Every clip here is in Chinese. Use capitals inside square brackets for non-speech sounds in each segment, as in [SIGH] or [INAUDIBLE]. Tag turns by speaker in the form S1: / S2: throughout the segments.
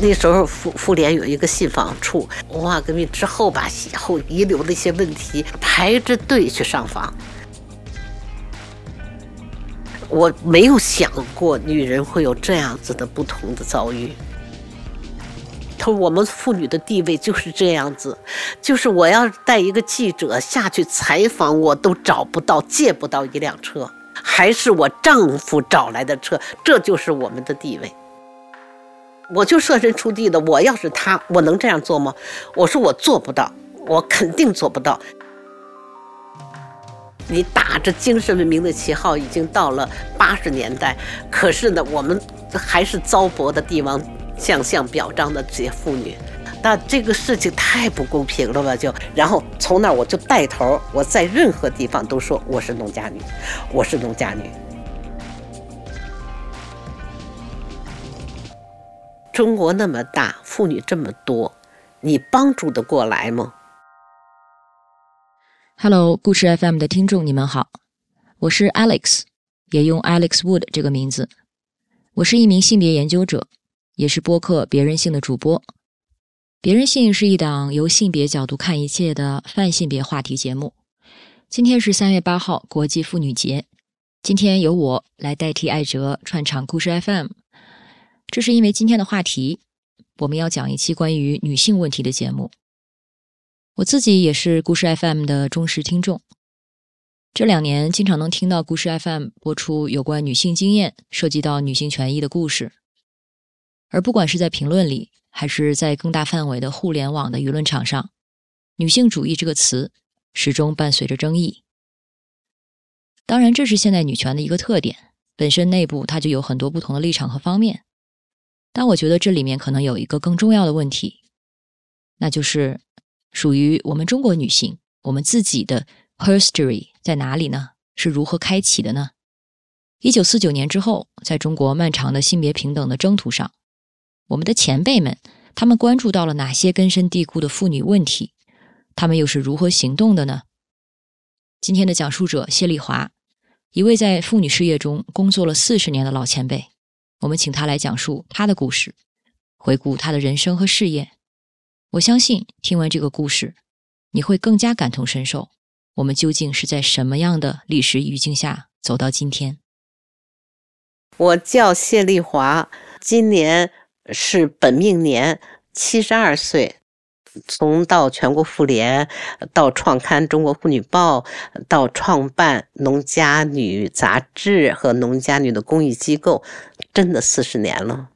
S1: 那时候妇妇联有一个信访处，文化革命之后吧，以后遗留的一些问题，排着队去上访。我没有想过女人会有这样子的不同的遭遇。他说：“我们妇女的地位就是这样子，就是我要带一个记者下去采访，我都找不到、借不到一辆车，还是我丈夫找来的车，这就是我们的地位。我就设身处地的，我要是他，我能这样做吗？我说我做不到，我肯定做不到。你打着精神文明的旗号，已经到了八十年代，可是呢，我们还是糟粕的帝王。”向相表彰的这些妇女，那这个事情太不公平了吧？就然后从那我就带头，我在任何地方都说我是农家女，我是农家女。中国那么大，妇女这么多，你帮助得过来吗
S2: ？Hello，故事 FM 的听众，你们好，我是 Alex，也用 Alex Wood 这个名字，我是一名性别研究者。也是播客《别人性》的主播，《别人性》是一档由性别角度看一切的泛性别话题节目。今天是三月八号，国际妇女节。今天由我来代替艾哲串场故事 FM。这是因为今天的话题，我们要讲一期关于女性问题的节目。我自己也是故事 FM 的忠实听众，这两年经常能听到故事 FM 播出有关女性经验、涉及到女性权益的故事。而不管是在评论里，还是在更大范围的互联网的舆论场上，“女性主义”这个词始终伴随着争议。当然，这是现代女权的一个特点，本身内部它就有很多不同的立场和方面。但我觉得这里面可能有一个更重要的问题，那就是属于我们中国女性，我们自己的 history 在哪里呢？是如何开启的呢？一九四九年之后，在中国漫长的性别平等的征途上。我们的前辈们，他们关注到了哪些根深蒂固的妇女问题？他们又是如何行动的呢？今天的讲述者谢丽华，一位在妇女事业中工作了四十年的老前辈，我们请他来讲述他的故事，回顾他的人生和事业。我相信听完这个故事，你会更加感同身受。我们究竟是在什么样的历史语境下走到今天？
S1: 我叫谢丽华，今年。是本命年，七十二岁，从到全国妇联，到创刊《中国妇女报》，到创办《农家女》杂志和《农家女》的公益机构，真的四十年了。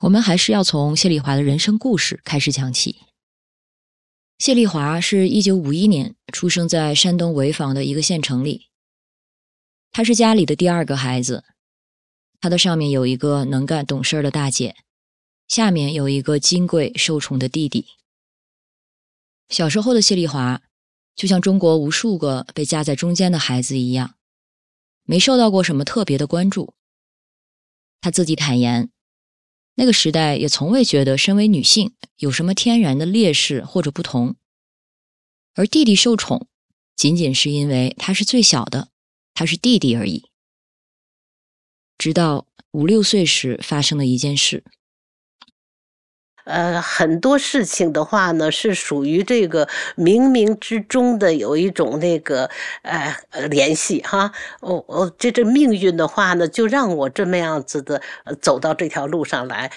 S2: 我们还是要从谢丽华的人生故事开始讲起。谢丽华是一九五一年出生在山东潍坊的一个县城里，她是家里的第二个孩子。她的上面有一个能干懂事的大姐，下面有一个金贵受宠的弟弟。小时候的谢丽华，就像中国无数个被夹在中间的孩子一样，没受到过什么特别的关注。她自己坦言，那个时代也从未觉得身为女性有什么天然的劣势或者不同。而弟弟受宠，仅仅是因为他是最小的，他是弟弟而已。直到五六岁时发生的一件事，
S1: 呃，很多事情的话呢，是属于这个冥冥之中的有一种那个呃联系哈。哦哦，这这命运的话呢，就让我这么样子的走到这条路上来。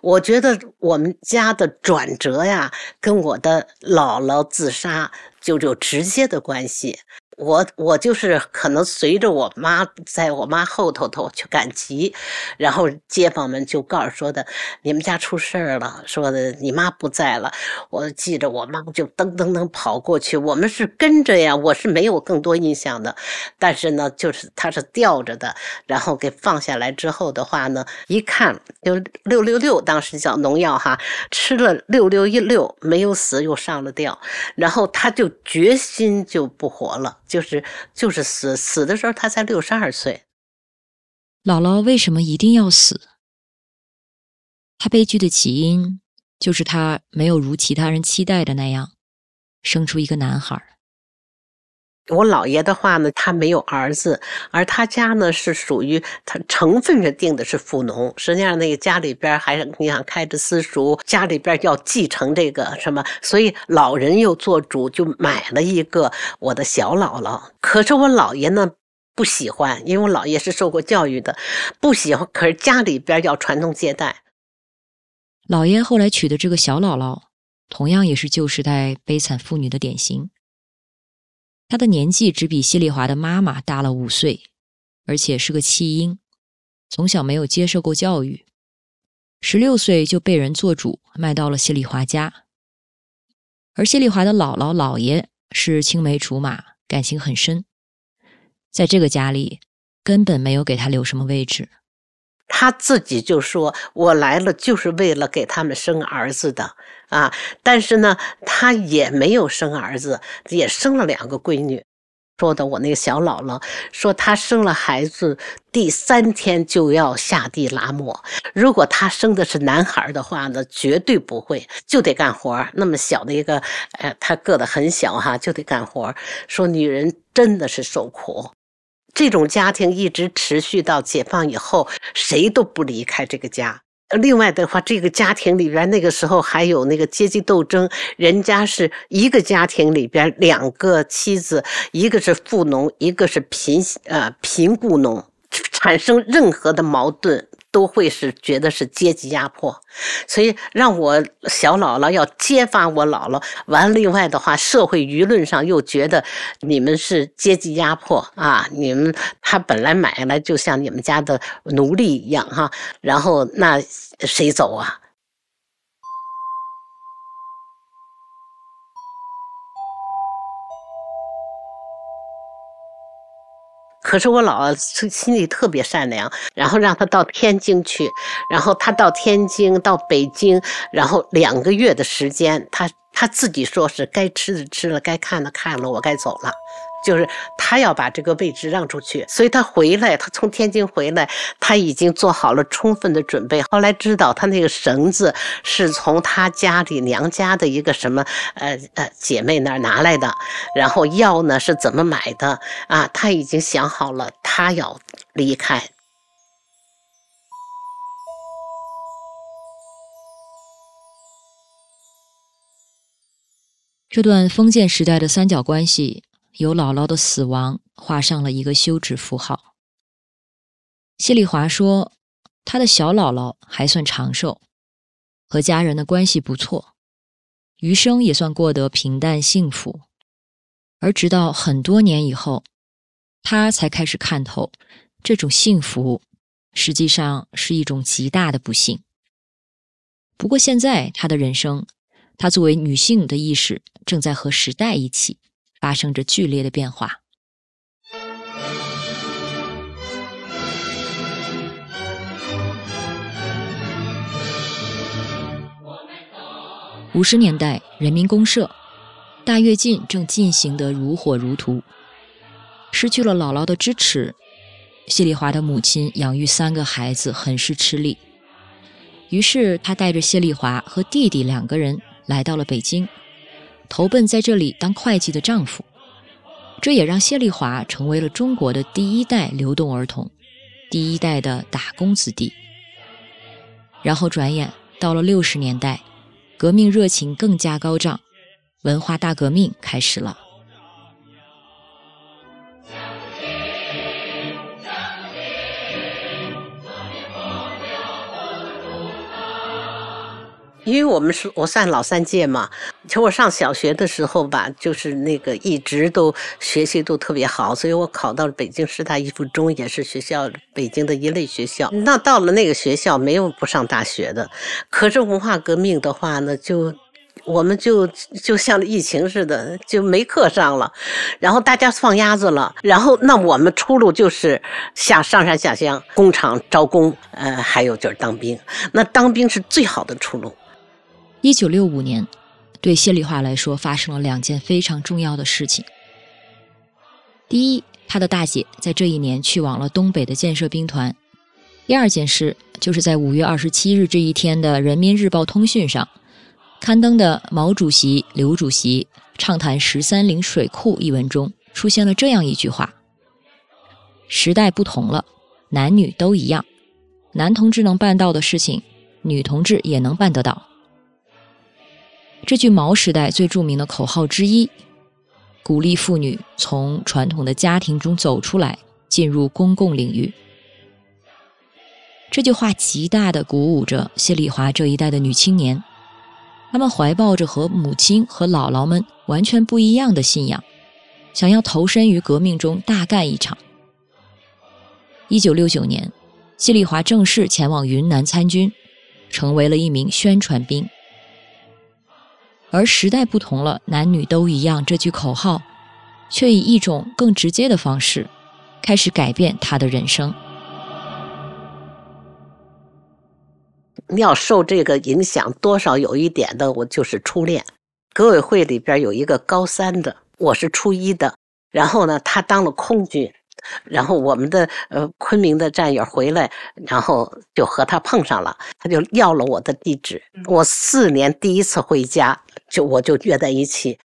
S1: 我觉得我们家的转折呀，跟我的姥姥自杀就有直接的关系。我我就是可能随着我妈，在我妈后头头去赶集，然后街坊们就告诉说的，你们家出事儿了，说的你妈不在了。我记着我妈就噔噔噔跑过去，我们是跟着呀，我是没有更多印象的，但是呢，就是他是吊着的，然后给放下来之后的话呢，一看就六六六，当时叫农药哈，吃了六六一六没有死，又上了吊，然后他就决心就不活了。就是就是死死的时候，他才六十二岁。
S2: 姥姥为什么一定要死？她悲剧的起因就是她没有如其他人期待的那样生出一个男孩。
S1: 我姥爷的话呢，他没有儿子，而他家呢是属于他成分上定的是富农，实际上那个家里边还你想开着私塾，家里边要继承这个什么，所以老人又做主，就买了一个我的小姥姥。可是我姥爷呢不喜欢，因为我姥爷是受过教育的，不喜欢。可是家里边要传宗接代，
S2: 姥爷后来娶的这个小姥姥，同样也是旧时代悲惨妇女的典型。他的年纪只比谢丽华的妈妈大了五岁，而且是个弃婴，从小没有接受过教育，十六岁就被人做主卖到了谢丽华家。而谢丽华的姥姥姥爷是青梅竹马，感情很深，在这个家里根本没有给他留什么位置。
S1: 他自己就说：“我来了就是为了给他们生儿子的啊！”但是呢，他也没有生儿子，也生了两个闺女。说的我那个小姥姥说，她生了孩子第三天就要下地拉磨。如果她生的是男孩的话呢，绝对不会，就得干活。那么小的一个，呃，她个子很小哈，就得干活。说女人真的是受苦。这种家庭一直持续到解放以后，谁都不离开这个家。另外的话，这个家庭里边那个时候还有那个阶级斗争，人家是一个家庭里边两个妻子，一个是富农，一个是贫呃贫雇农，产生任何的矛盾。都会是觉得是阶级压迫，所以让我小姥姥要揭发我姥姥。完了，另外的话，社会舆论上又觉得你们是阶级压迫啊！你们他本来买来就像你们家的奴隶一样哈，然后那谁走啊？可是我姥姥心里特别善良，然后让他到天津去，然后他到天津，到北京，然后两个月的时间，他他自己说是该吃的吃了，该看的看了，我该走了。就是他要把这个位置让出去，所以他回来，他从天津回来，他已经做好了充分的准备。后来知道他那个绳子是从他家里娘家的一个什么呃呃姐妹那儿拿来的，然后药呢是怎么买的啊？他已经想好了，他要离开。
S2: 这段封建时代的三角关系。由姥姥的死亡画上了一个休止符号。谢丽华说，她的小姥姥还算长寿，和家人的关系不错，余生也算过得平淡幸福。而直到很多年以后，她才开始看透，这种幸福实际上是一种极大的不幸。不过现在她的人生，她作为女性的意识正在和时代一起。发生着剧烈的变化。五十年代，人民公社大跃进正进行得如火如荼。失去了姥姥的支持，谢丽华的母亲养育三个孩子很是吃力。于是，她带着谢丽华和弟弟两个人来到了北京。投奔在这里当会计的丈夫，这也让谢丽华成为了中国的第一代流动儿童，第一代的打工子弟。然后转眼到了六十年代，革命热情更加高涨，文化大革命开始了。
S1: 因为我们是我算老三届嘛，其实我上小学的时候吧，就是那个一直都学习都特别好，所以我考到了北京师大一附中，也是学校北京的一类学校。那到了那个学校，没有不上大学的。可是文化革命的话呢，就我们就就像疫情似的，就没课上了，然后大家放鸭子了，然后那我们出路就是下上山下乡，工厂招工，呃，还有就是当兵。那当兵是最好的出路。
S2: 一九六五年，对谢丽华来说发生了两件非常重要的事情。第一，她的大姐在这一年去往了东北的建设兵团；第二件事，就是在五月二十七日这一天的《人民日报通讯》上刊登的毛主席、刘主席畅谈十三陵水库一文中出现了这样一句话：“时代不同了，男女都一样，男同志能办到的事情，女同志也能办得到。”这句毛时代最著名的口号之一，鼓励妇女从传统的家庭中走出来，进入公共领域。这句话极大的鼓舞着谢丽华这一代的女青年，她们怀抱着和母亲和姥姥们完全不一样的信仰，想要投身于革命中大干一场。一九六九年，谢丽华正式前往云南参军，成为了一名宣传兵。而时代不同了，男女都一样这句口号，却以一种更直接的方式，开始改变他的人生。
S1: 要受这个影响，多少有一点的，我就是初恋。革委会里边有一个高三的，我是初一的。然后呢，他当了空军，然后我们的呃昆明的战友回来，然后就和他碰上了，他就要了我的地址。我四年第一次回家，就我就约在一起。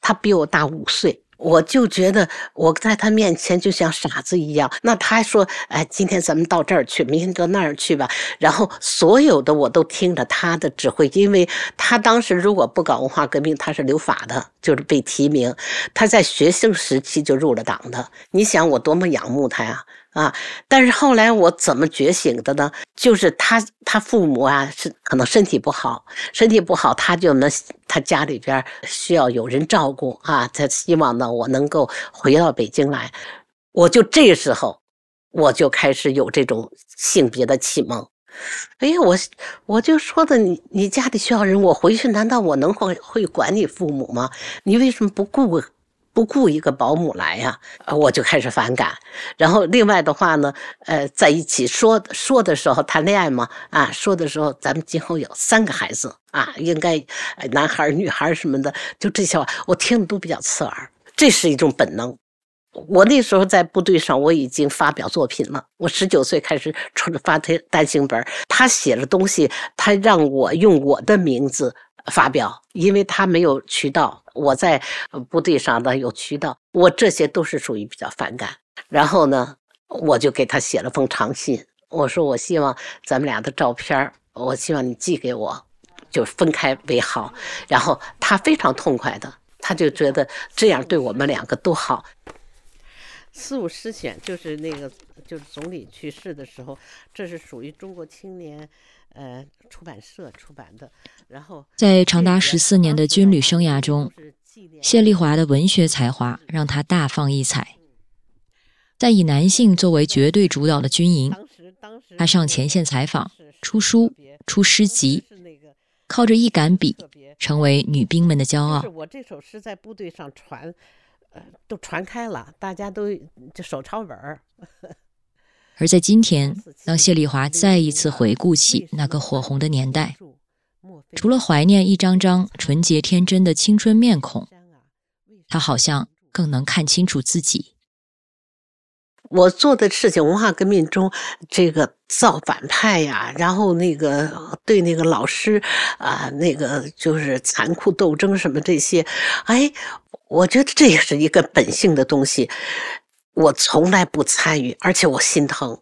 S1: 他比我大五岁。我就觉得我在他面前就像傻子一样。那他说：“哎，今天咱们到这儿去，明天到那儿去吧。”然后所有的我都听着他的指挥，因为他当时如果不搞文化革命，他是留法的，就是被提名。他在学生时期就入了党的。你想我多么仰慕他呀！啊！但是后来我怎么觉醒的呢？就是他他父母啊，是可能身体不好，身体不好，他就能他家里边需要有人照顾啊。他希望呢，我能够回到北京来。我就这时候，我就开始有这种性别的启蒙。哎呀，我我就说的你，你家里需要人，我回去难道我能会会管你父母吗？你为什么不顾？不雇一个保姆来呀，我就开始反感。然后另外的话呢，呃，在一起说说的时候谈恋爱嘛，啊，说的时候咱们今后有三个孩子啊，应该男孩女孩什么的，就这些话我听的都比较刺耳。这是一种本能。我那时候在部队上，我已经发表作品了。我十九岁开始出发单单行本，他写的东西，他让我用我的名字。发表，因为他没有渠道，我在部队上呢有渠道，我这些都是属于比较反感。然后呢，我就给他写了封长信，我说我希望咱们俩的照片，我希望你寄给我，就分开为好。然后他非常痛快的，他就觉得这样对我们两个都好。四五诗选就是那个，就是总理去世的时候，这是属于中国青年。呃，出版社出版的。然后，
S2: 在长达十四年的军旅生涯中，谢丽华的文学才华让她大放异彩。在以男性作为绝对主导的军营，她上前线采访、出书、出诗集，靠着一杆笔，成为女兵们的骄傲。
S1: 我这首诗在部队上传，呃，都传开了，大家都就手抄本儿。
S2: 而在今天，当谢丽华再一次回顾起那个火红的年代，除了怀念一张张纯洁天真的青春面孔，她好像更能看清楚自己。
S1: 我做的事情，文化革命中这个造反派呀，然后那个对那个老师啊，那个就是残酷斗争什么这些，哎，我觉得这也是一个本性的东西。我从来不参与，而且我心疼。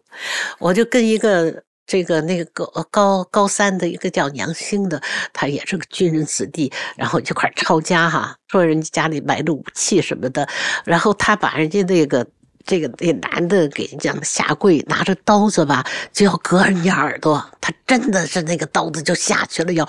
S1: 我就跟一个这个那个高高高三的一个叫杨兴的，他也是个军人子弟，然后一块抄家哈，说人家家里买的武器什么的，然后他把人家那个。这个那男的给人家下跪，拿着刀子吧，就要割人家耳朵。他真的是那个刀子就下去了，要，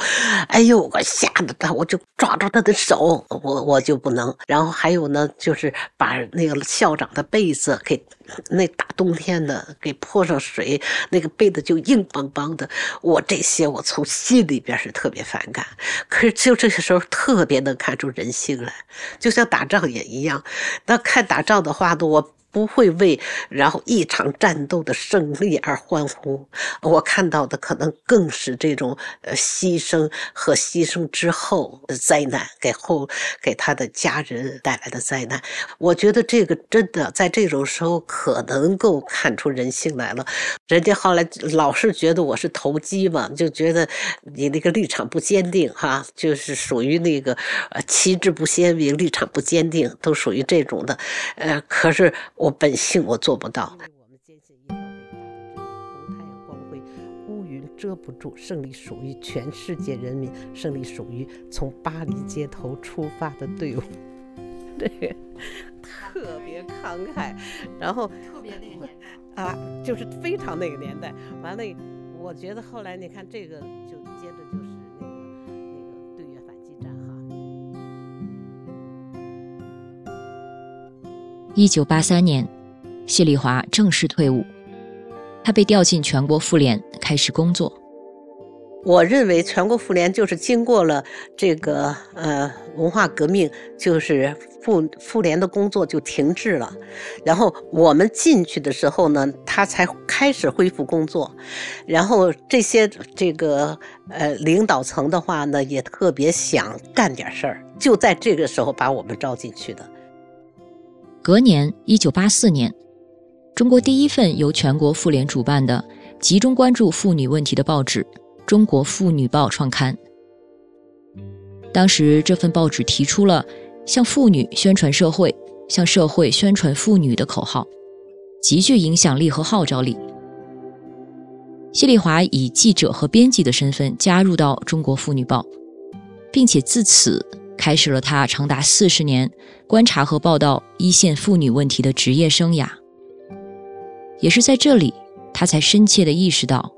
S1: 哎呦，我吓得他，我就抓住他的手，我我就不能。然后还有呢，就是把那个校长的被子给那大冬天的给泼上水，那个被子就硬邦邦的。我这些我从心里边是特别反感，可是就这些时候特别能看出人性来，就像打仗也一样。那看打仗的话呢，我。[LAUGHS] 不会为然后一场战斗的胜利而欢呼。我看到的可能更是这种呃牺牲和牺牲之后的灾难，给后给他的家人带来的灾难。我觉得这个真的在这种时候可能够看出人性来了。人家后来老是觉得我是投机嘛，就觉得你那个立场不坚定哈，就是属于那个呃旗帜不鲜明，立场不坚定，都属于这种的。呃，可是本性我做不到。我们坚信一条伟大的真理：红太阳光辉，乌云遮不住，胜利属于全世界人民，胜利属于从巴黎街头出发的队伍。[LAUGHS] 对，特别慷慨，然后
S2: 特别那个年代
S1: 啊，就是非常那个年代。完了，我觉得后来你看这个，就
S2: 一九八三年，谢丽华正式退伍，她被调进全国妇联开始工作。
S1: 我认为全国妇联就是经过了这个呃文化革命，就是妇妇联的工作就停滞了。然后我们进去的时候呢，他才开始恢复工作。然后这些这个呃领导层的话呢，也特别想干点事儿，就在这个时候把我们招进去的。
S2: 隔年，一九八四年，中国第一份由全国妇联主办的、集中关注妇女问题的报纸。《中国妇女报》创刊，当时这份报纸提出了“向妇女宣传社会，向社会宣传妇女”的口号，极具影响力和号召力。谢丽华以记者和编辑的身份加入到《中国妇女报》，并且自此开始了他长达四十年观察和报道一线妇女问题的职业生涯。也是在这里，他才深切地意识到。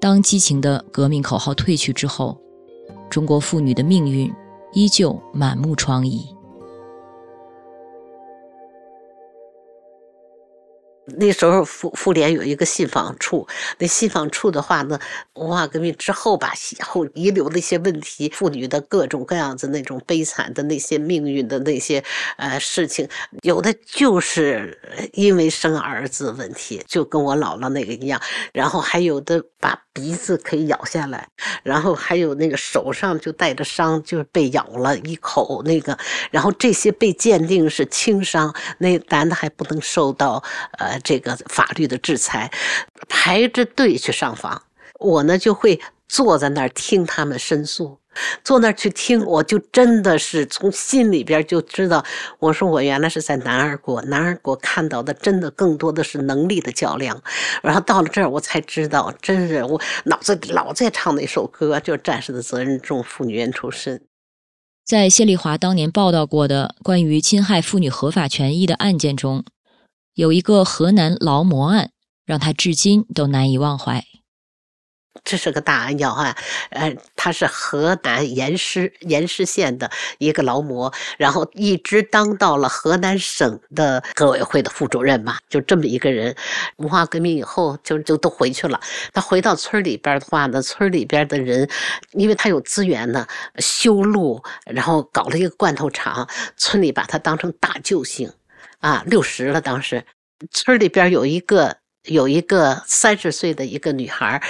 S2: 当激情的革命口号退去之后，中国妇女的命运依旧满目疮痍。
S1: 那时候妇妇联有一个信访处，那信访处的话呢，文化革命之后吧，后遗留的一些问题，妇女的各种各样子那种悲惨的那些命运的那些呃事情，有的就是因为生儿子问题，就跟我姥姥那个一样，然后还有的把鼻子可以咬下来，然后还有那个手上就带着伤，就是被咬了一口那个，然后这些被鉴定是轻伤，那男的还不能受到呃。这个法律的制裁，排着队去上访，我呢就会坐在那儿听他们申诉，坐那儿去听，我就真的是从心里边就知道，我说我原来是在男儿国，男儿国看到的真的更多的是能力的较量，然后到了这儿我才知道，真是我脑子老在唱那首歌，就是战士的责任重，妇女冤仇深。
S2: 在谢丽华当年报道过的关于侵害妇女合法权益的案件中。有一个河南劳模案，让他至今都难以忘怀。
S1: 这是个大案要案，呃，他是河南盐师盐师县的一个劳模，然后一直当到了河南省的革委会的副主任嘛，就这么一个人。文化革命以后，就就都回去了。他回到村里边的话呢，村里边的人，因为他有资源呢，修路，然后搞了一个罐头厂，村里把他当成大救星。啊，六十了，当时村里边有一个有一个三十岁的一个女孩，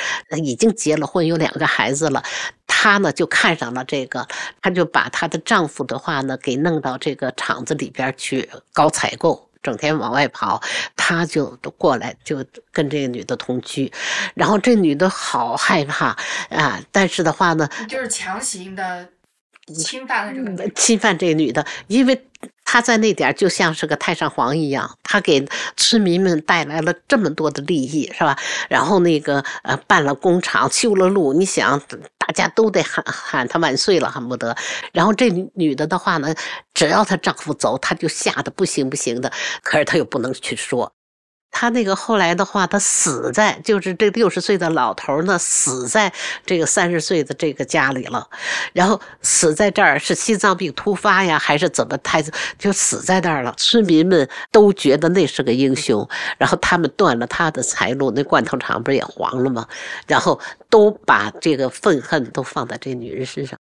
S1: 已经结了婚，有两个孩子了。她呢就看上了这个，她就把她的丈夫的话呢给弄到这个厂子里边去搞采购，整天往外跑。她就过来，就跟这个女的同居。然后这女的好害怕啊，但是的话呢，
S3: 就是强行的侵犯了这个
S1: 侵犯这个女的，因为。她在那点就像是个太上皇一样，她给村民们带来了这么多的利益，是吧？然后那个呃，办了工厂，修了路，你想，大家都得喊喊她万岁了，恨不得。然后这女的的话呢，只要她丈夫走，她就吓得不行不行的，可是她又不能去说。他那个后来的话，他死在就是这六十岁的老头呢，死在这个三十岁的这个家里了。然后死在这儿是心脏病突发呀，还是怎么？他就死在那儿了。村民们都觉得那是个英雄，然后他们断了他的财路，那罐头厂不是也黄了吗？然后都把这个愤恨都放在这女人身上，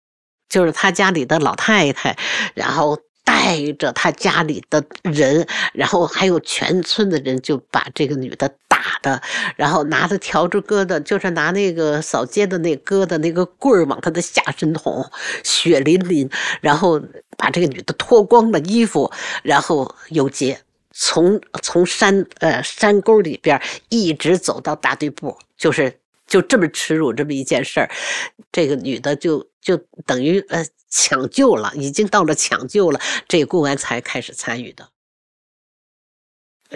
S1: 就是他家里的老太太，然后。带着他家里的人，然后还有全村的人，就把这个女的打的，然后拿着笤帚疙瘩，就是拿那个扫街的那疙瘩那个棍儿往她的下身捅，血淋淋，然后把这个女的脱光了衣服，然后游街，从从山呃山沟里边一直走到大队部，就是就这么耻辱这么一件事儿，这个女的就就等于呃抢救了，已经到了抢救了，这个公安才开始参与的。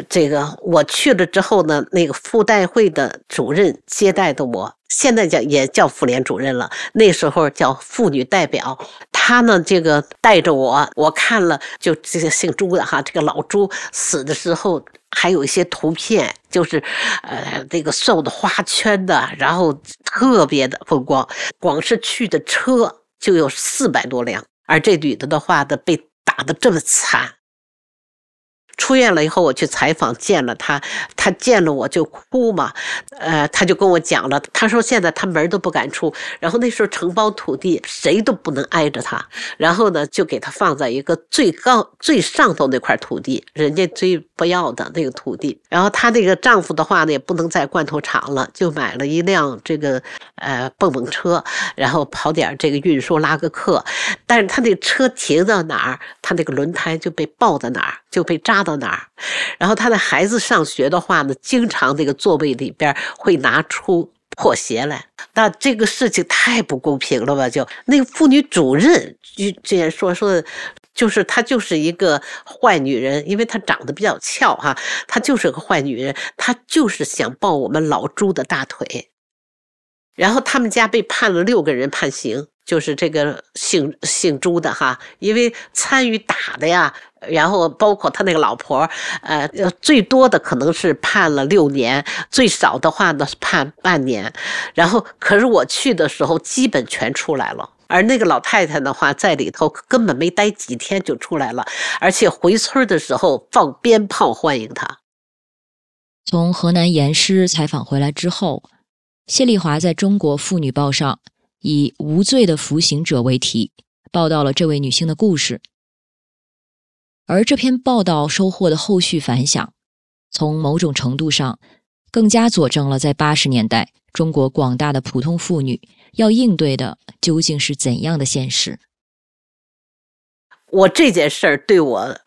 S1: 这个我去了之后呢，那个妇代会的主任接待的我，现在叫也叫妇联主任了，那时候叫妇女代表。他呢，这个带着我，我看了，就这个姓朱的哈，这个老朱死的时候还有一些图片，就是呃那个瘦的花圈的，然后特别的风光，光是去的车就有四百多辆，而这女的的话的被打的这么惨。出院了以后，我去采访，见了他，他见了我就哭嘛，呃，他就跟我讲了，他说现在他门都不敢出，然后那时候承包土地，谁都不能挨着他，然后呢，就给他放在一个最高最上头那块土地，人家最不要的那个土地，然后她那个丈夫的话呢，也不能在罐头厂了，就买了一辆这个呃蹦蹦车，然后跑点这个运输拉个客，但是她那车停到哪儿，她那个轮胎就被爆到哪儿，就被扎到。哪儿？然后她的孩子上学的话呢，经常那个座位里边会拿出破鞋来。那这个事情太不公平了吧？就那个妇女主任就这样说说，就是她就是一个坏女人，因为她长得比较俏哈，她就是个坏女人，她就是想抱我们老朱的大腿。然后他们家被判了六个人判刑，就是这个姓姓朱的哈，因为参与打的呀。然后包括他那个老婆，呃，最多的可能是判了六年，最少的话呢判半年。然后可是我去的时候基本全出来了，而那个老太太的话在里头根本没待几天就出来了，而且回村的时候放鞭炮欢迎她。
S2: 从河南严师采访回来之后。谢丽华在中国妇女报上以“无罪的服刑者”为题，报道了这位女性的故事。而这篇报道收获的后续反响，从某种程度上，更加佐证了在八十年代中国广大的普通妇女要应对的究竟是怎样的现实。
S1: 我这件事儿对我。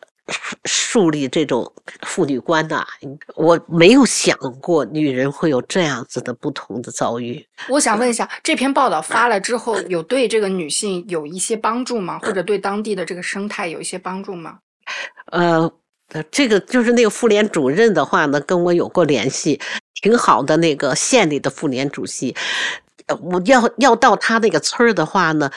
S1: 树立这种妇女观呐，我没有想过女人会有这样子的不同的遭遇。
S3: 我想问一下，这篇报道发了之后，有对这个女性有一些帮助吗？或者对当地的这个生态有一些帮助吗？
S1: 呃，这个就是那个妇联主任的话呢，跟我有过联系，挺好的那个县里的妇联主席。我要要到他那个村儿的话呢，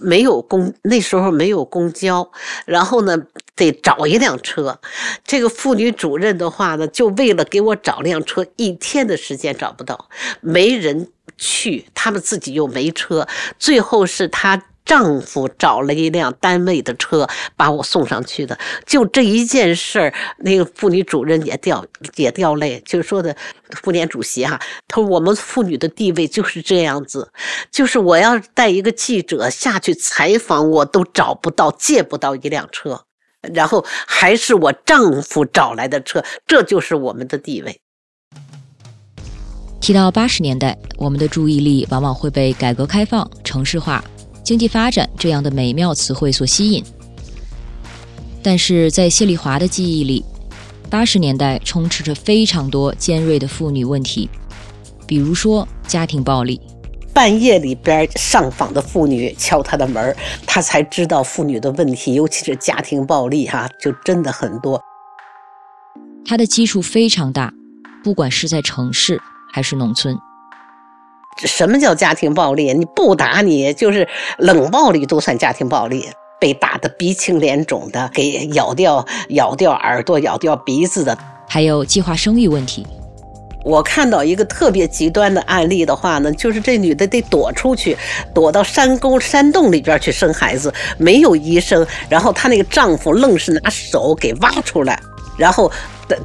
S1: 没有公那时候没有公交，然后呢得找一辆车。这个妇女主任的话呢，就为了给我找辆车，一天的时间找不到，没人去，他们自己又没车，最后是他。丈夫找了一辆单位的车把我送上去的，就这一件事儿，那个妇女主任也掉也掉泪，就说的妇联主席哈，他说我们妇女的地位就是这样子，就是我要带一个记者下去采访，我都找不到借不到一辆车，然后还是我丈夫找来的车，这就是我们的地位。
S2: 提到八十年代，我们的注意力往往会被改革开放、城市化。经济发展这样的美妙词汇所吸引，但是在谢丽华的记忆里，八十年代充斥着非常多尖锐的妇女问题，比如说家庭暴力。
S1: 半夜里边上访的妇女敲他的门，他才知道妇女的问题，尤其是家庭暴力，哈，就真的很多。
S2: 他的基数非常大，不管是在城市还是农村。
S1: 什么叫家庭暴力？你不打你就是冷暴力，都算家庭暴力。被打得鼻青脸肿的，给咬掉咬掉耳朵、咬掉鼻子的，
S2: 还有计划生育问题。
S1: 我看到一个特别极端的案例的话呢，就是这女的得躲出去，躲到山沟、山洞里边去生孩子，没有医生，然后她那个丈夫愣是拿手给挖出来，然后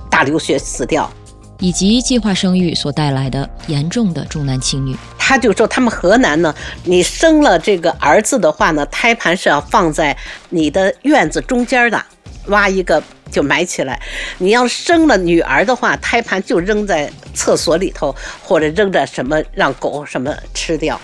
S1: 大流血死掉。
S2: 以及计划生育所带来的严重的重男轻女，
S1: 他就说他们河南呢，你生了这个儿子的话呢，胎盘是要放在你的院子中间的，挖一个就埋起来。你要生了女儿的话，胎盘就扔在厕所里头，或者扔着什么让狗什么吃掉。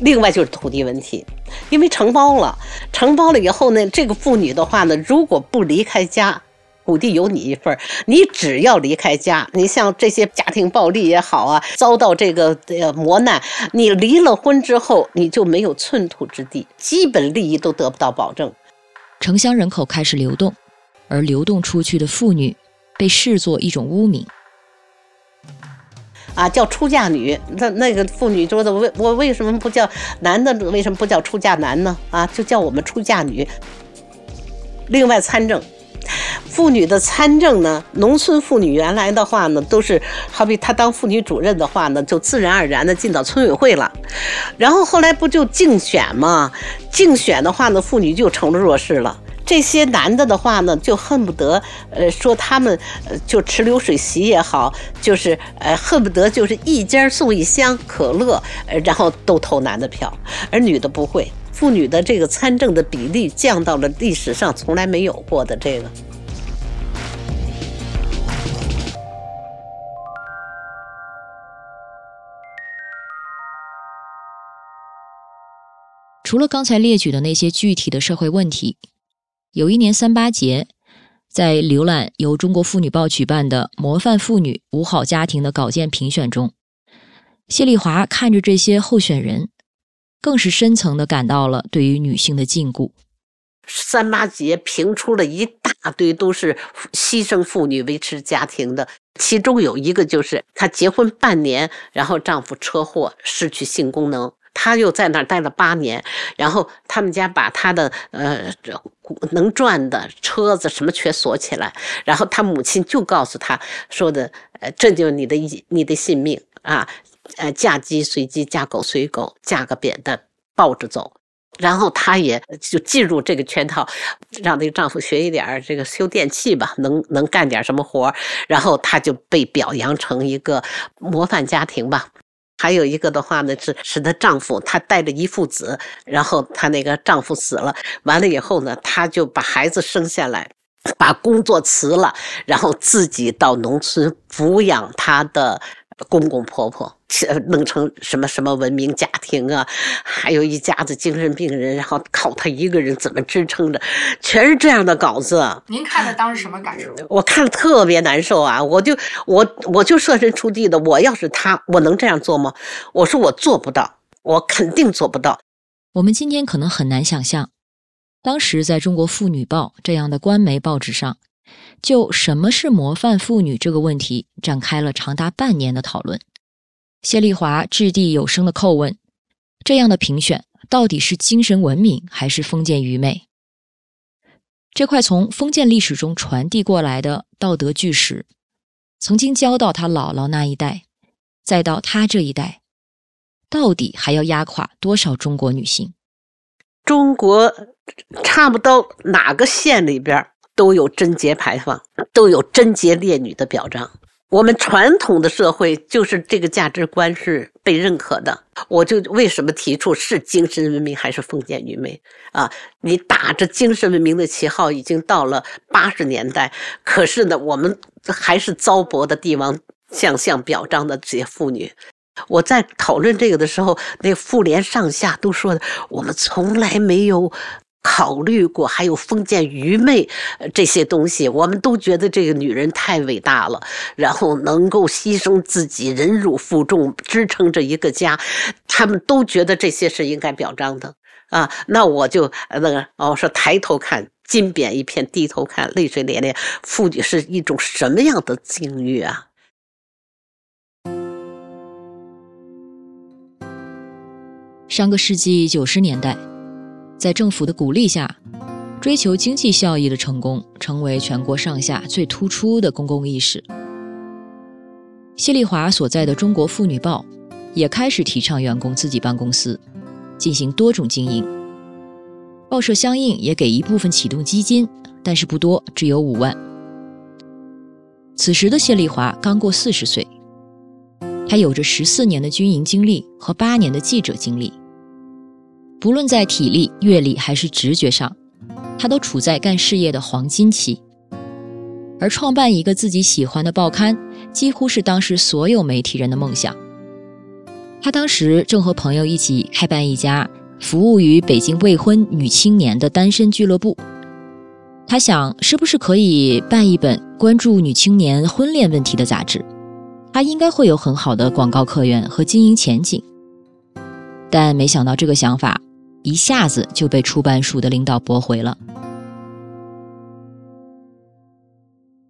S1: 另外就是土地问题，因为承包了，承包了以后呢，这个妇女的话呢，如果不离开家，土地有你一份儿，你只要离开家，你像这些家庭暴力也好啊，遭到这个呃磨难，你离了婚之后，你就没有寸土之地，基本利益都得不到保证。
S2: 城乡人口开始流动，而流动出去的妇女被视作一种污名。
S1: 啊，叫出嫁女，那那个妇女说的，为我为什么不叫男的？为什么不叫出嫁男呢？啊，就叫我们出嫁女。另外参政，妇女的参政呢，农村妇女原来的话呢，都是好比她当妇女主任的话呢，就自然而然的进到村委会了。然后后来不就竞选嘛？竞选的话呢，妇女就成了弱势了。这些男的的话呢，就恨不得，呃，说他们，呃，就吃流水席也好，就是，呃，恨不得就是一家送一箱可乐，呃，然后都投男的票，而女的不会，妇女的这个参政的比例降到了历史上从来没有过的这个。
S2: 除了刚才列举的那些具体的社会问题。有一年三八节，在浏览由中国妇女报举办的模范妇女五好家庭的稿件评选中，谢丽华看着这些候选人，更是深层的感到了对于女性的禁锢。
S1: 三八节评出了一大堆都是牺牲妇女维持家庭的，其中有一个就是她结婚半年，然后丈夫车祸失去性功能。他又在那儿待了八年，然后他们家把他的呃能赚的车子什么全锁起来，然后他母亲就告诉他说的，呃，这就是你的你的性命啊，呃，嫁鸡随鸡，嫁狗随狗，嫁个扁担抱着走，然后她也就进入这个圈套，让那个丈夫学一点这个修电器吧，能能干点什么活然后她就被表扬成一个模范家庭吧。还有一个的话呢，是使她丈夫，她带着一父子，然后她那个丈夫死了，完了以后呢，她就把孩子生下来，把工作辞了，然后自己到农村抚养她的。公公婆婆 [LAUGHS] 弄成什么什么文明家庭啊，还有一家子精神病人，然后靠他一个人怎么支撑着？全是这样的稿子。
S3: 您看了当时什么感受？
S1: 我看了特别难受啊！我就我我就设身处地的，我要是他，我能这样做吗？我说我做不到，我肯定做不到。
S2: 我们今天可能很难想象，当时在中国妇女报这样的官媒报纸上。就什么是模范妇女这个问题展开了长达半年的讨论。谢丽华掷地有声的叩问：这样的评选到底是精神文明还是封建愚昧？这块从封建历史中传递过来的道德巨石，曾经教到他姥姥那一代，再到他这一代，到底还要压垮多少中国女性？
S1: 中国差不多哪个县里边？都有贞节牌坊，都有贞洁烈女的表彰。我们传统的社会就是这个价值观是被认可的。我就为什么提出是精神文明还是封建愚昧啊？你打着精神文明的旗号，已经到了八十年代，可是呢，我们还是糟粕的帝王将相表彰的这些妇女。我在讨论这个的时候，那妇联上下都说的，我们从来没有。考虑过还有封建愚昧这些东西，我们都觉得这个女人太伟大了，然后能够牺牲自己，忍辱负重，支撑着一个家，他们都觉得这些是应该表彰的啊。那我就那个哦，说抬头看金匾一片，低头看泪水涟涟，妇女是一种什么样的境遇啊？
S2: 上个世纪九十年代。在政府的鼓励下，追求经济效益的成功成为全国上下最突出的公共意识。谢丽华所在的《中国妇女报》也开始提倡员工自己办公司，进行多种经营。报社相应也给一部分启动基金，但是不多，只有五万。此时的谢丽华刚过四十岁，她有着十四年的军营经历和八年的记者经历，不论在体力、阅历还是直觉上，他都处在干事业的黄金期。而创办一个自己喜欢的报刊，几乎是当时所有媒体人的梦想。他当时正和朋友一起开办一家服务于北京未婚女青年的单身俱乐部。他想，是不是可以办一本关注女青年婚恋问题的杂志？他应该会有很好的广告客源和经营前景。但没想到，这个想法一下子就被出版署的领导驳回了。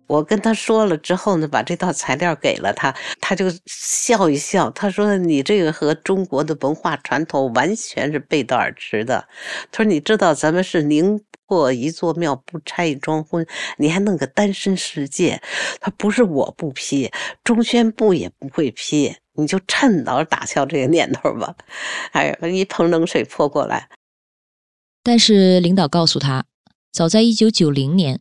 S1: 我跟他说了之后呢，把这套材料给了他，他就笑一笑，他说：“你这个和中国的文化传统完全是背道而驰的。”他说：“你知道咱们是宁破一座庙，不拆一桩婚，你还弄个单身世界？他不是我不批，中宣部也不会批，你就趁早打消这个念头吧。”哎呀，一盆冷水泼过来。
S2: 但是领导告诉他，早在一九九零年。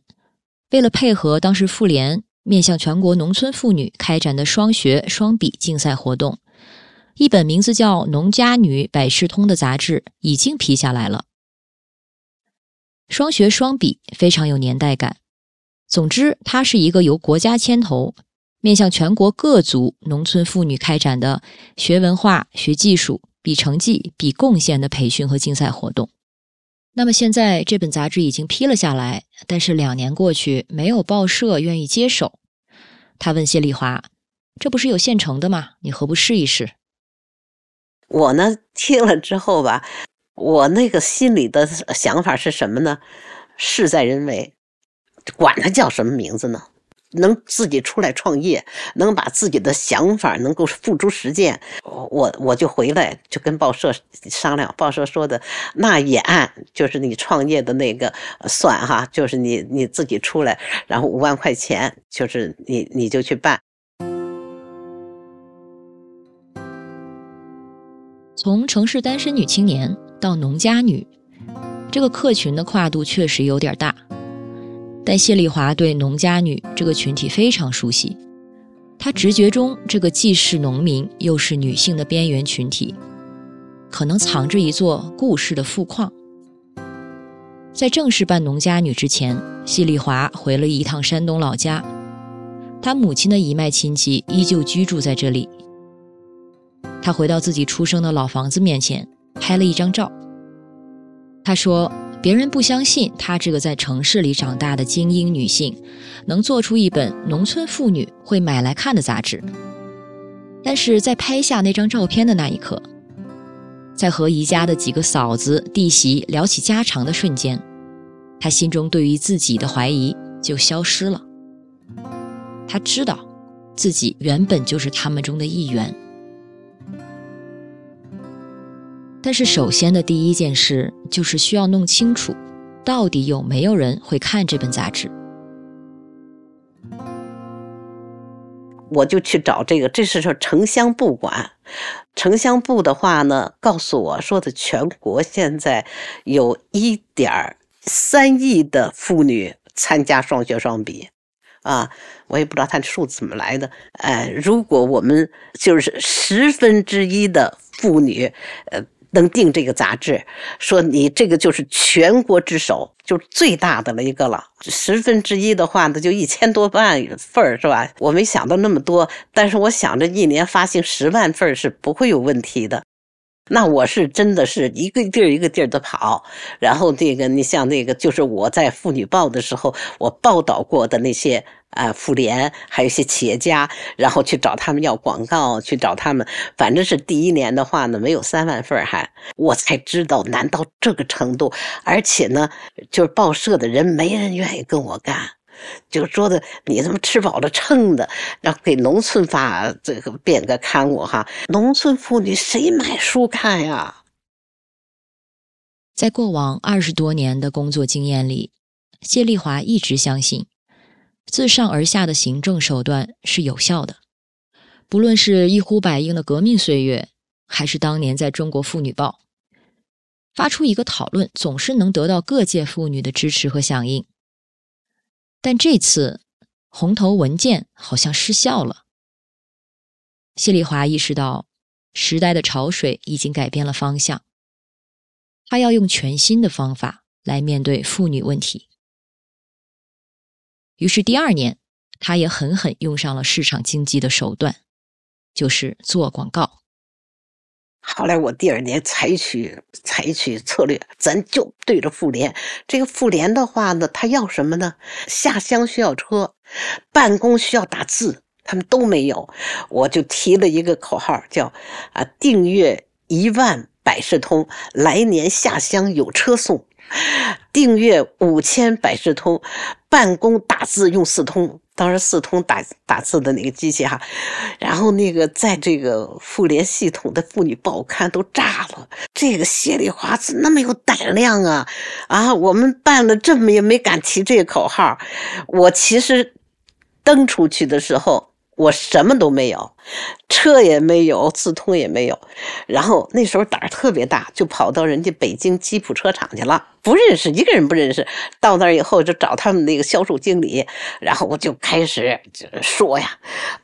S2: 为了配合当时妇联面向全国农村妇女开展的双学双比竞赛活动，一本名字叫《农家女百事通》的杂志已经批下来了。双学双比非常有年代感。总之，它是一个由国家牵头，面向全国各族农村妇女开展的学文化、学技术、比成绩、比贡献的培训和竞赛活动。那么现在这本杂志已经批了下来，但是两年过去，没有报社愿意接手。他问谢丽华：“这不是有现成的吗？你何不试一试？”
S1: 我呢听了之后吧，我那个心里的想法是什么呢？事在人为，管它叫什么名字呢？能自己出来创业，能把自己的想法能够付诸实践，我我就回来就跟报社商量，报社说的那也按就是你创业的那个算哈，就是你你自己出来，然后五万块钱，就是你你就去办。
S2: 从城市单身女青年到农家女，这个客群的跨度确实有点大。但谢丽华对农家女这个群体非常熟悉，她直觉中这个既是农民又是女性的边缘群体，可能藏着一座故事的富矿。在正式办农家女之前，谢丽华回了一趟山东老家，她母亲的一脉亲戚依旧居住在这里。她回到自己出生的老房子面前，拍了一张照。她说。别人不相信她这个在城市里长大的精英女性，能做出一本农村妇女会买来看的杂志。但是在拍下那张照片的那一刻，在和宜家的几个嫂子弟媳聊起家常的瞬间，她心中对于自己的怀疑就消失了。她知道，自己原本就是他们中的一员。但是，首先的第一件事就是需要弄清楚，到底有没有人会看这本杂志。
S1: 我就去找这个，这是说城乡部管，城乡部的话呢，告诉我说的全国现在有一点三亿的妇女参加双学双比，啊，我也不知道他的数字怎么来的。哎，如果我们就是十分之一的妇女，呃。能订这个杂志，说你这个就是全国之首，就是最大的了一个了。十分之一的话，那就一千多万份儿，是吧？我没想到那么多，但是我想着一年发行十万份儿是不会有问题的。那我是真的是一个地儿一个地儿的跑，然后这个你像那个，就是我在妇女报的时候，我报道过的那些。啊，妇联还有一些企业家，然后去找他们要广告，去找他们，反正是第一年的话呢，没有三万份还，我才知道，难到这个程度，而且呢，就是报社的人没人愿意跟我干，就说的你他妈吃饱了撑的，然后给农村发这个编个刊物哈，农村妇女谁买书看呀？
S2: 在过往二十多年的工作经验里，谢丽华一直相信。自上而下的行政手段是有效的，不论是一呼百应的革命岁月，还是当年在中国妇女报发出一个讨论，总是能得到各界妇女的支持和响应。但这次红头文件好像失效了。谢丽华意识到时代的潮水已经改变了方向，她要用全新的方法来面对妇女问题。于是第二年，他也狠狠用上了市场经济的手段，就是做广告。
S1: 后来我第二年采取采取策略，咱就对着妇联。这个妇联的话呢，他要什么呢？下乡需要车，办公需要打字，他们都没有。我就提了一个口号，叫啊，订阅一万百事通，来年下乡有车送。[LAUGHS] 订阅五千百事通，办公打字用四通，当时四通打打字的那个机器哈，然后那个在这个妇联系统的妇女报刊都炸了。这个谢丽华怎那么有胆量啊？啊，我们办了这么也没敢提这个口号。我其实登出去的时候。我什么都没有，车也没有，自通也没有。然后那时候胆儿特别大，就跑到人家北京吉普车厂去了，不认识一个人，不认识。到那儿以后就找他们那个销售经理，然后我就开始说呀。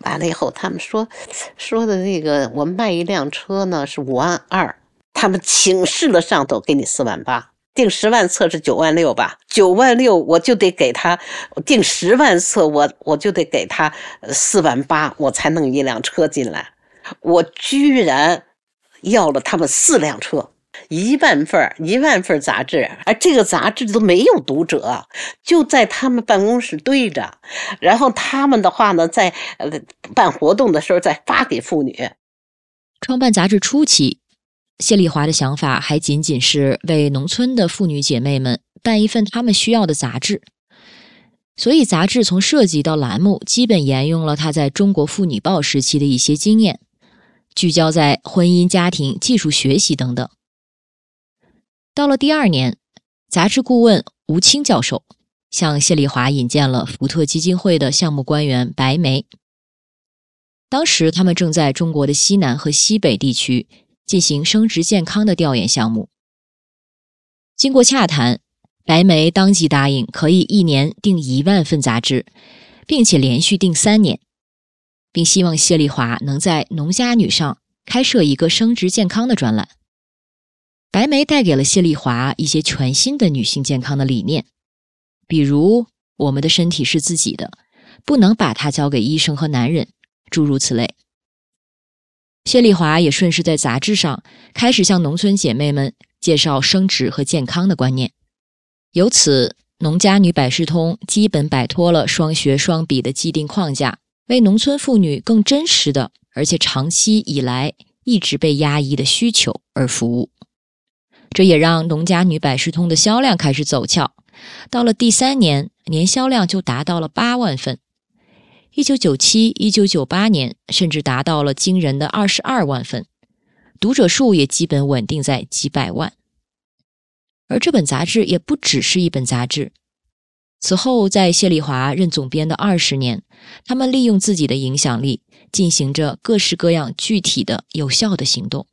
S1: 完了以后，他们说说的那个，我卖一辆车呢是五万二，他们请示了上头，给你四万八。订十万册是九万六吧？九万六我就得给他订十万册，我我就得给他四万八，我才弄一辆车进来。我居然要了他们四辆车，一万份一万份杂志，而这个杂志都没有读者，就在他们办公室堆着。然后他们的话呢，在呃办活动的时候再发给妇女。
S2: 创办杂志初期。谢丽华的想法还仅仅是为农村的妇女姐妹们办一份她们需要的杂志，所以杂志从设计到栏目基本沿用了她在中国妇女报时期的一些经验，聚焦在婚姻、家庭、技术学习等等。到了第二年，杂志顾问吴清教授向谢丽华引荐了福特基金会的项目官员白梅。当时他们正在中国的西南和西北地区。进行生殖健康的调研项目。经过洽谈，白梅当即答应可以一年订一万份杂志，并且连续订三年，并希望谢丽华能在《农家女》上开设一个生殖健康的专栏。白梅带给了谢丽华一些全新的女性健康的理念，比如我们的身体是自己的，不能把它交给医生和男人，诸如此类。谢丽华也顺势在杂志上开始向农村姐妹们介绍生殖和健康的观念，由此，农家女百事通基本摆脱了双学双比的既定框架，为农村妇女更真实的，而且长期以来一直被压抑的需求而服务。这也让农家女百事通的销量开始走俏，到了第三年，年销量就达到了八万份。一九九七、一九九八年，甚至达到了惊人的二十二万份，读者数也基本稳定在几百万。而这本杂志也不只是一本杂志。此后，在谢丽华任总编的二十年，他们利用自己的影响力，进行着各式各样具体的、有效的行动，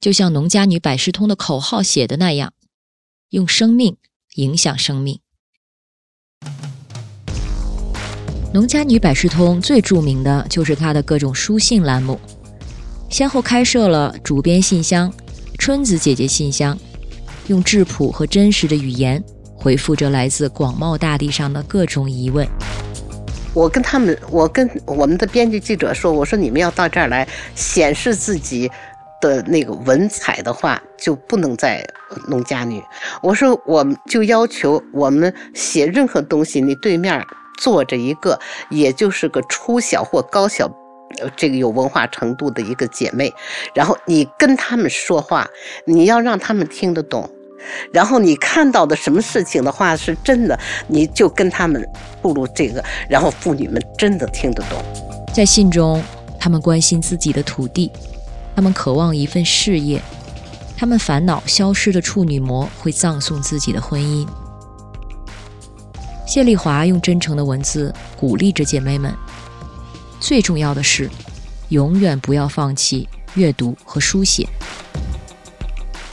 S2: 就像《农家女百事通》的口号写的那样：“用生命影响生命。”农家女百事通最著名的就是它的各种书信栏目，先后开设了主编信箱、春子姐姐信箱，用质朴和真实的语言回复着来自广袤大地上的各种疑问。
S1: 我跟他们，我跟我们的编辑记者说：“我说你们要到这儿来显示自己的那个文采的话，就不能在农家女。我说我们就要求我们写任何东西，你对面。”坐着一个，也就是个初小或高小，这个有文化程度的一个姐妹，然后你跟他们说话，你要让他们听得懂，然后你看到的什么事情的话是真的，你就跟他们步入这个，然后妇女们真的听得懂。
S2: 在信中，他们关心自己的土地，他们渴望一份事业，他们烦恼消失的处女膜会葬送自己的婚姻。谢丽华用真诚的文字鼓励着姐妹们。最重要的是，永远不要放弃阅读和书写。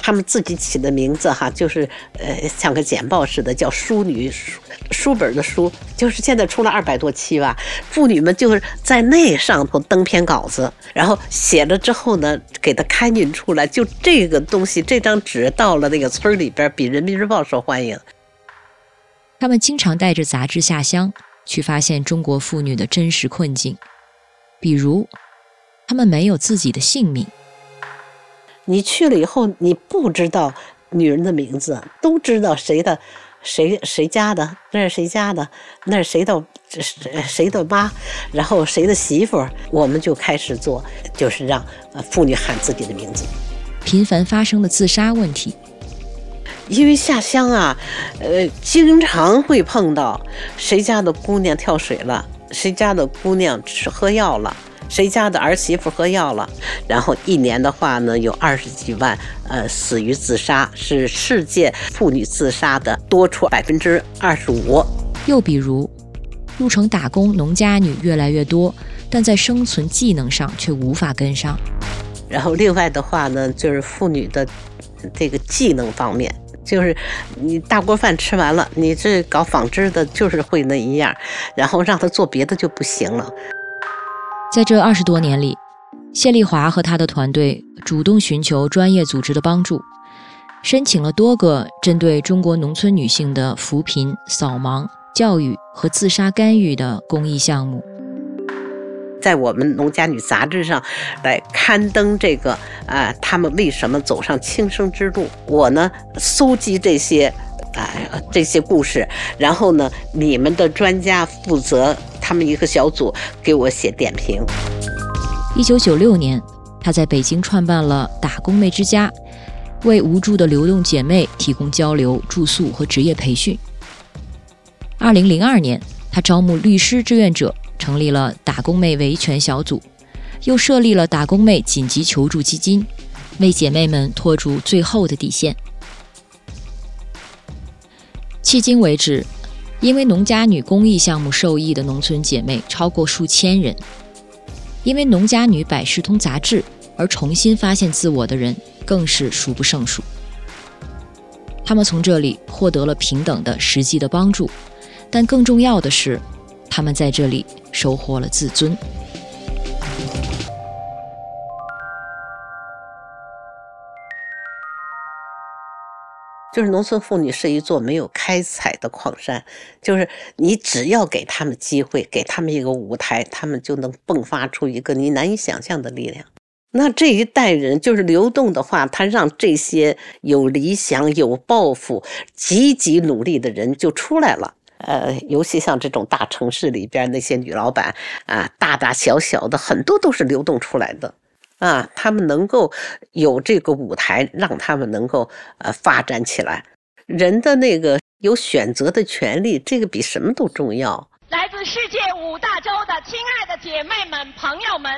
S1: 他们自己起的名字哈，就是呃，像个简报似的，叫“淑女”，书书本的书，就是现在出了二百多期吧。妇女们就是在那上头登篇稿子，然后写了之后呢，给它刊印出来。就这个东西，这张纸到了那个村里边，比《人民日报》受欢迎。
S2: 他们经常带着杂志下乡，去发现中国妇女的真实困境，比如，他们没有自己的姓名。
S1: 你去了以后，你不知道女人的名字，都知道谁的，谁谁家的，那是谁家的，那是谁的，谁谁的妈，然后谁的媳妇，我们就开始做，就是让呃妇女喊自己的名字。
S2: 频繁发生的自杀问题。
S1: 因为下乡啊，呃，经常会碰到谁家的姑娘跳水了，谁家的姑娘吃喝药了，谁家的儿媳妇喝药了，然后一年的话呢，有二十几万，呃，死于自杀，是世界妇女自杀的多出百分之二十五。
S2: 又比如，入城打工农家女越来越多，但在生存技能上却无法跟上。
S1: 然后另外的话呢，就是妇女的这个技能方面。就是你大锅饭吃完了，你这搞纺织的，就是会那一样，然后让他做别的就不行了。
S2: 在这二十多年里，谢丽华和他的团队主动寻求专业组织的帮助，申请了多个针对中国农村女性的扶贫、扫盲、教育和自杀干预的公益项目。
S1: 在我们《农家女》杂志上来刊登这个啊，他们为什么走上轻生之路？我呢，搜集这些啊这些故事，然后呢，你们的专家负责他们一个小组给我写点评。
S2: 一九九六年，他在北京创办了打工妹之家，为无助的流动姐妹提供交流、住宿和职业培训。二零零二年，他招募律师志愿者。成立了打工妹维权小组，又设立了打工妹紧急求助基金，为姐妹们拖住最后的底线。迄今为止，因为农家女公益项目受益的农村姐妹超过数千人，因为农家女百事通杂志而重新发现自我的人更是数不胜数。他们从这里获得了平等的实际的帮助，但更重要的是。他们在这里收获了自尊。
S1: 就是农村妇女是一座没有开采的矿山，就是你只要给他们机会，给他们一个舞台，他们就能迸发出一个你难以想象的力量。那这一代人就是流动的话，他让这些有理想、有抱负、积极努力的人就出来了。呃，尤其像这种大城市里边那些女老板啊，大大小小的很多都是流动出来的，啊，他们能够有这个舞台，让他们能够呃发展起来。人的那个有选择的权利，这个比什么都重要。
S4: 来自世界五大洲的亲爱的姐妹们、朋友们，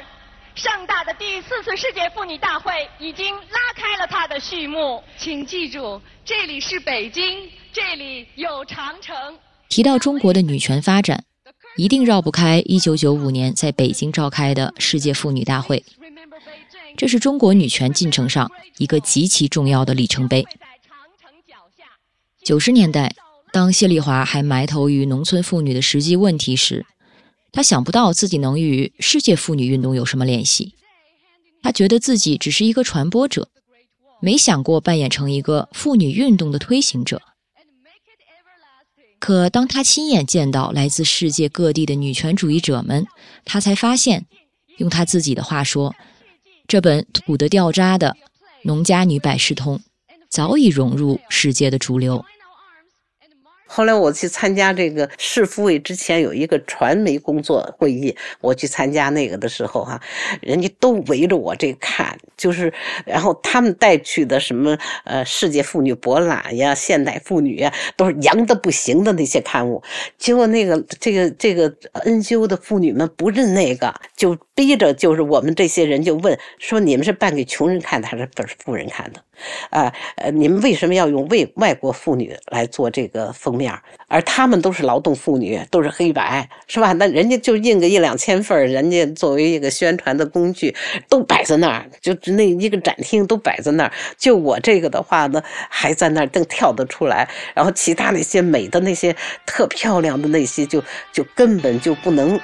S4: 盛大的第四次世界妇女大会已经拉开了它的序幕。请记住，这里是北京，这里有长城。
S2: 提到中国的女权发展，一定绕不开1995年在北京召开的世界妇女大会。这是中国女权进程上一个极其重要的里程碑。九十年代，当谢丽华还埋头于农村妇女的实际问题时，她想不到自己能与世界妇女运动有什么联系。她觉得自己只是一个传播者，没想过扮演成一个妇女运动的推行者。可当他亲眼见到来自世界各地的女权主义者们，他才发现，用他自己的话说，这本土得掉渣的《农家女百事通》早已融入世界的主流。
S1: 后来我去参加这个市妇委之前有一个传媒工作会议，我去参加那个的时候哈，人家都围着我这看，就是然后他们带去的什么呃世界妇女博览呀、现代妇女呀，都是洋的不行的那些刊物。结果那个这个这个 NGO 的妇女们不认那个，就逼着就是我们这些人就问说：你们是办给穷人看的还是本富人看的？啊呃，你们为什么要用为外国妇女来做这个封面？而他们都是劳动妇女，都是黑白，是吧？那人家就印个一两千份人家作为一个宣传的工具，都摆在那儿，就那一个展厅都摆在那儿。就我这个的话呢，还在那儿正跳得出来，然后其他那些美的那些特漂亮的那些，就就根本就不能。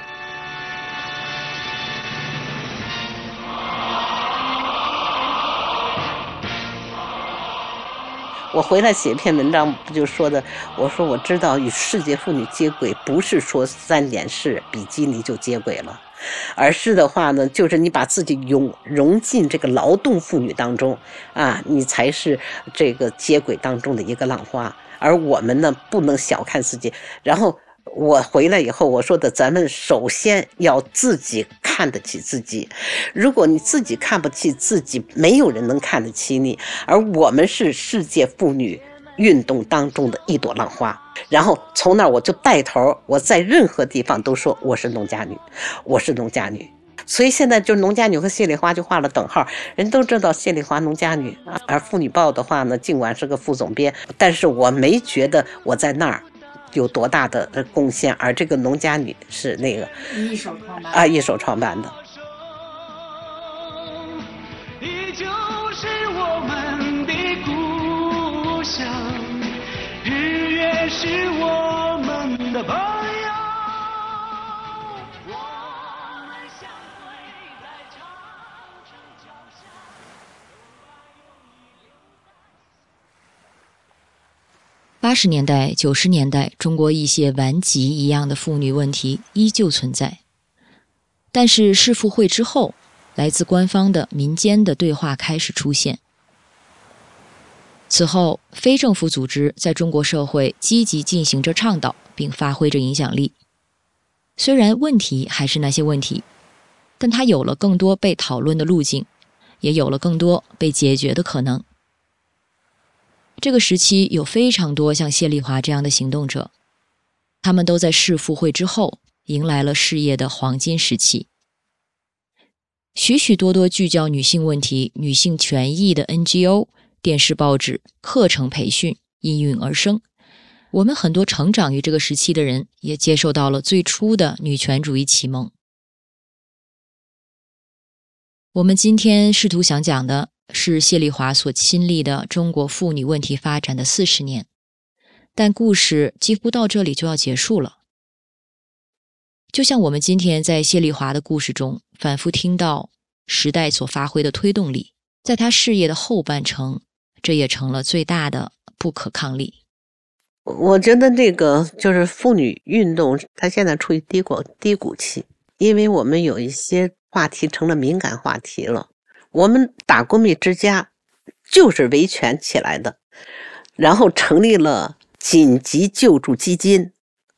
S1: 我回来写一篇文章，不就说的？我说我知道与世界妇女接轨，不是说三点式比基尼就接轨了，而是的话呢，就是你把自己融融进这个劳动妇女当中啊，你才是这个接轨当中的一个浪花。而我们呢，不能小看自己，然后。我回来以后，我说的，咱们首先要自己看得起自己。如果你自己看不起自己，没有人能看得起你。而我们是世界妇女运动当中的一朵浪花。然后从那我就带头，我在任何地方都说我是农家女，我是农家女。所以现在就农家女和谢丽华就画了等号，人都知道谢丽华农家女。而妇女报的话呢，尽管是个副总编，但是我没觉得我在那儿。有多大的贡献？而这个农家女是那个
S3: 一手创办
S1: 啊，一手创办的。
S2: 八十年代、九十年代，中国一些顽疾一样的妇女问题依旧存在。但是世妇会之后，来自官方的、民间的对话开始出现。此后，非政府组织在中国社会积极进行着倡导，并发挥着影响力。虽然问题还是那些问题，但它有了更多被讨论的路径，也有了更多被解决的可能。这个时期有非常多像谢丽华这样的行动者，他们都在世妇会之后迎来了事业的黄金时期。许许多多聚焦女性问题、女性权益的 NGO、电视、报纸、课程培训应运而生。我们很多成长于这个时期的人，也接受到了最初的女权主义启蒙。我们今天试图想讲的。是谢丽华所亲历的中国妇女问题发展的四十年，但故事几乎到这里就要结束了。就像我们今天在谢丽华的故事中反复听到时代所发挥的推动力，在她事业的后半程，这也成了最大的不可抗力。
S1: 我觉得这个就是妇女运动，它现在处于低谷低谷期，因为我们有一些话题成了敏感话题了。我们打工蜜之家就是维权起来的，然后成立了紧急救助基金。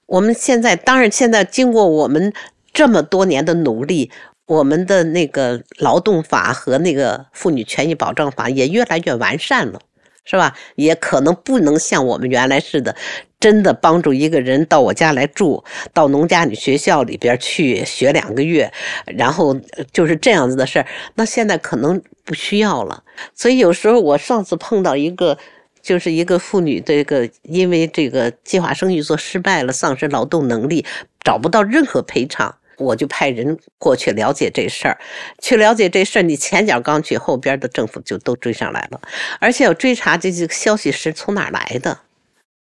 S1: 我们现在当然现在经过我们这么多年的努力，我们的那个劳动法和那个妇女权益保障法也越来越完善了。是吧？也可能不能像我们原来似的，真的帮助一个人到我家来住，到农家女学校里边去学两个月，然后就是这样子的事儿。那现在可能不需要了。所以有时候我上次碰到一个，就是一个妇女，这个因为这个计划生育做失败了，丧失劳动能力，找不到任何赔偿。我就派人过去了解这事儿，去了解这事儿。你前脚刚去，后边的政府就都追上来了，而且要追查这些消息是从哪来的，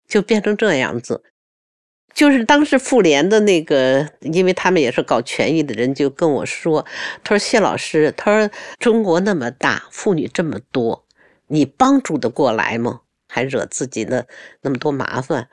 S1: 就变成这样子。就是当时妇联的那个，因为他们也是搞权益的人，就跟我说：“他说谢老师，他说中国那么大，妇女这么多，你帮助得过来吗？还惹自己的那么多麻烦？”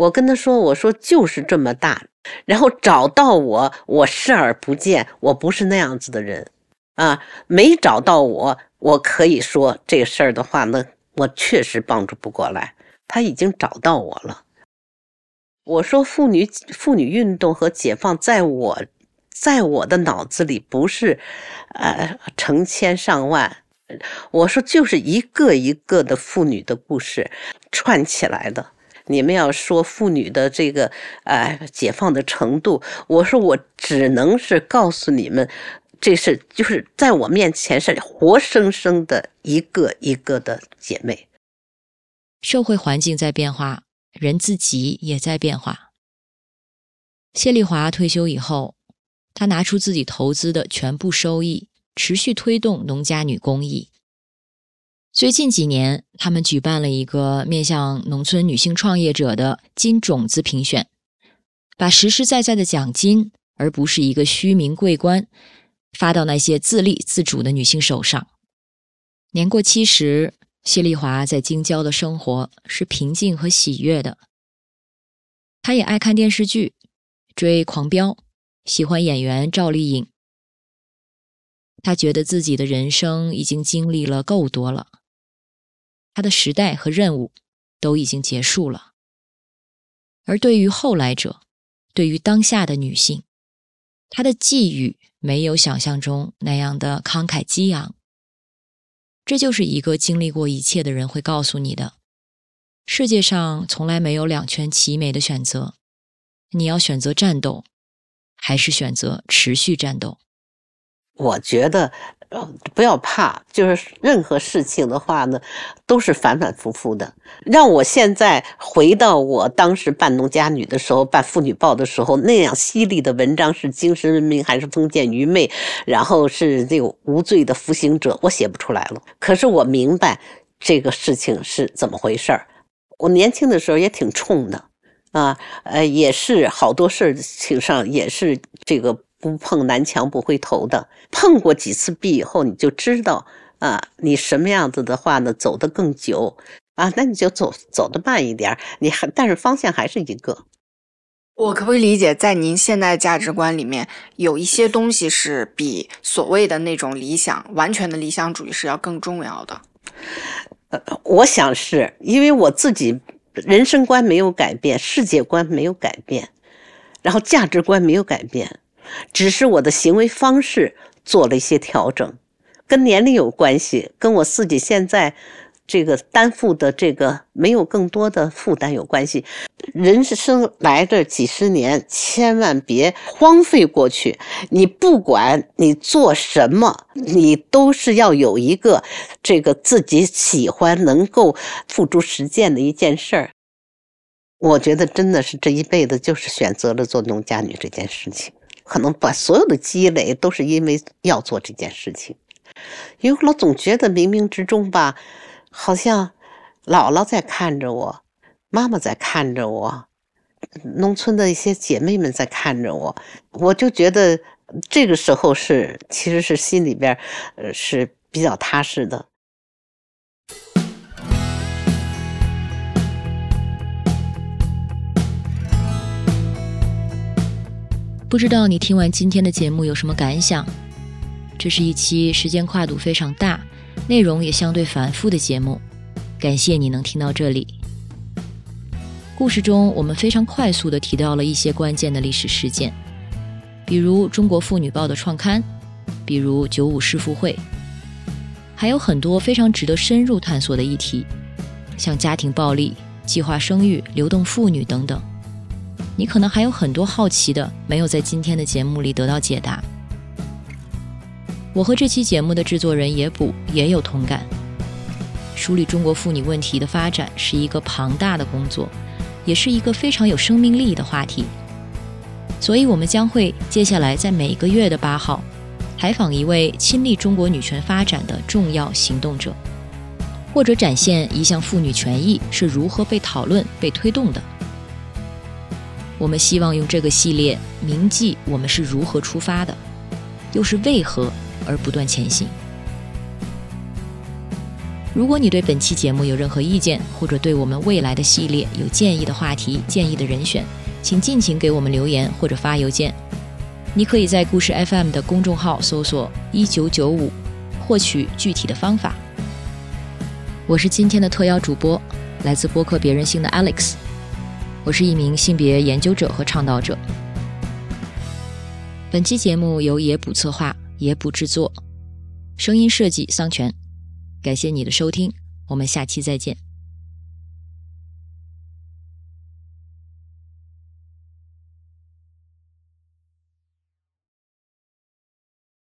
S1: 我跟他说：“我说就是这么大。”然后找到我，我视而不见，我不是那样子的人，啊，没找到我，我可以说这个事儿的话呢，我确实帮助不过来。他已经找到我了。我说妇女妇女运动和解放，在我，在我的脑子里不是，呃，成千上万，我说就是一个一个的妇女的故事串起来的。你们要说妇女的这个呃解放的程度，我说我只能是告诉你们，这是就是在我面前是活生生的一个一个的姐妹。
S2: 社会环境在变化，人自己也在变化。谢丽华退休以后，她拿出自己投资的全部收益，持续推动农家女公益。最近几年，他们举办了一个面向农村女性创业者的金种子评选，把实实在在的奖金，而不是一个虚名桂冠，发到那些自立自主的女性手上。年过七十，谢丽华在京郊的生活是平静和喜悦的。她也爱看电视剧，追《狂飙》，喜欢演员赵丽颖。她觉得自己的人生已经经历了够多了。他的时代和任务都已经结束了，而对于后来者，对于当下的女性，她的寄语没有想象中那样的慷慨激昂。这就是一个经历过一切的人会告诉你的：世界上从来没有两全其美的选择，你要选择战斗，还是选择持续战斗？
S1: 我觉得。不要怕，就是任何事情的话呢，都是反反复复的。让我现在回到我当时办农家女的时候，办妇女报的时候，那样犀利的文章是精神文明还是封建愚昧？然后是这个无罪的服刑者，我写不出来了。可是我明白这个事情是怎么回事儿。我年轻的时候也挺冲的，啊，呃，也是好多事情上也是这个。不碰南墙不回头的，碰过几次壁以后，你就知道啊，你什么样子的话呢，走得更久啊，那你就走走得慢一点，你还但是方向还是一个。
S3: 我可不可以理解，在您现在价值观里面，有一些东西是比所谓的那种理想、完全的理想主义是要更重要的？
S1: 呃，我想是因为我自己人生观没有改变，世界观没有改变，然后价值观没有改变。只是我的行为方式做了一些调整，跟年龄有关系，跟我自己现在这个担负的这个没有更多的负担有关系。人生来这几十年，千万别荒废过去。你不管你做什么，你都是要有一个这个自己喜欢、能够付诸实践的一件事儿。我觉得真的是这一辈子就是选择了做农家女这件事情。可能把所有的积累都是因为要做这件事情，因为我总觉得冥冥之中吧，好像姥姥在看着我，妈妈在看着我，农村的一些姐妹们在看着我，我就觉得这个时候是其实是心里边呃是比较踏实的。
S2: 不知道你听完今天的节目有什么感想？这是一期时间跨度非常大、内容也相对繁复的节目。感谢你能听到这里。故事中，我们非常快速地提到了一些关键的历史事件，比如《中国妇女报》的创刊，比如九五世妇会，还有很多非常值得深入探索的议题，像家庭暴力、计划生育、流动妇女等等。你可能还有很多好奇的，没有在今天的节目里得到解答。我和这期节目的制作人野捕也有同感。梳理中国妇女问题的发展是一个庞大的工作，也是一个非常有生命力的话题。所以，我们将会接下来在每个月的八号，采访一位亲历中国女权发展的重要行动者，或者展现一项妇女权益是如何被讨论、被推动的。我们希望用这个系列铭记我们是如何出发的，又是为何而不断前行。如果你对本期节目有任何意见，或者对我们未来的系列有建议的话题、建议的人选，请尽情给我们留言或者发邮件。你可以在故事 FM 的公众号搜索“一九九五”，获取具体的方法。我是今天的特邀主播，来自播客别人性的 Alex。我是一名性别研究者和倡导者。本期节目由野捕策划、野捕制作，声音设计桑泉。感谢你的收听，我们下期再见。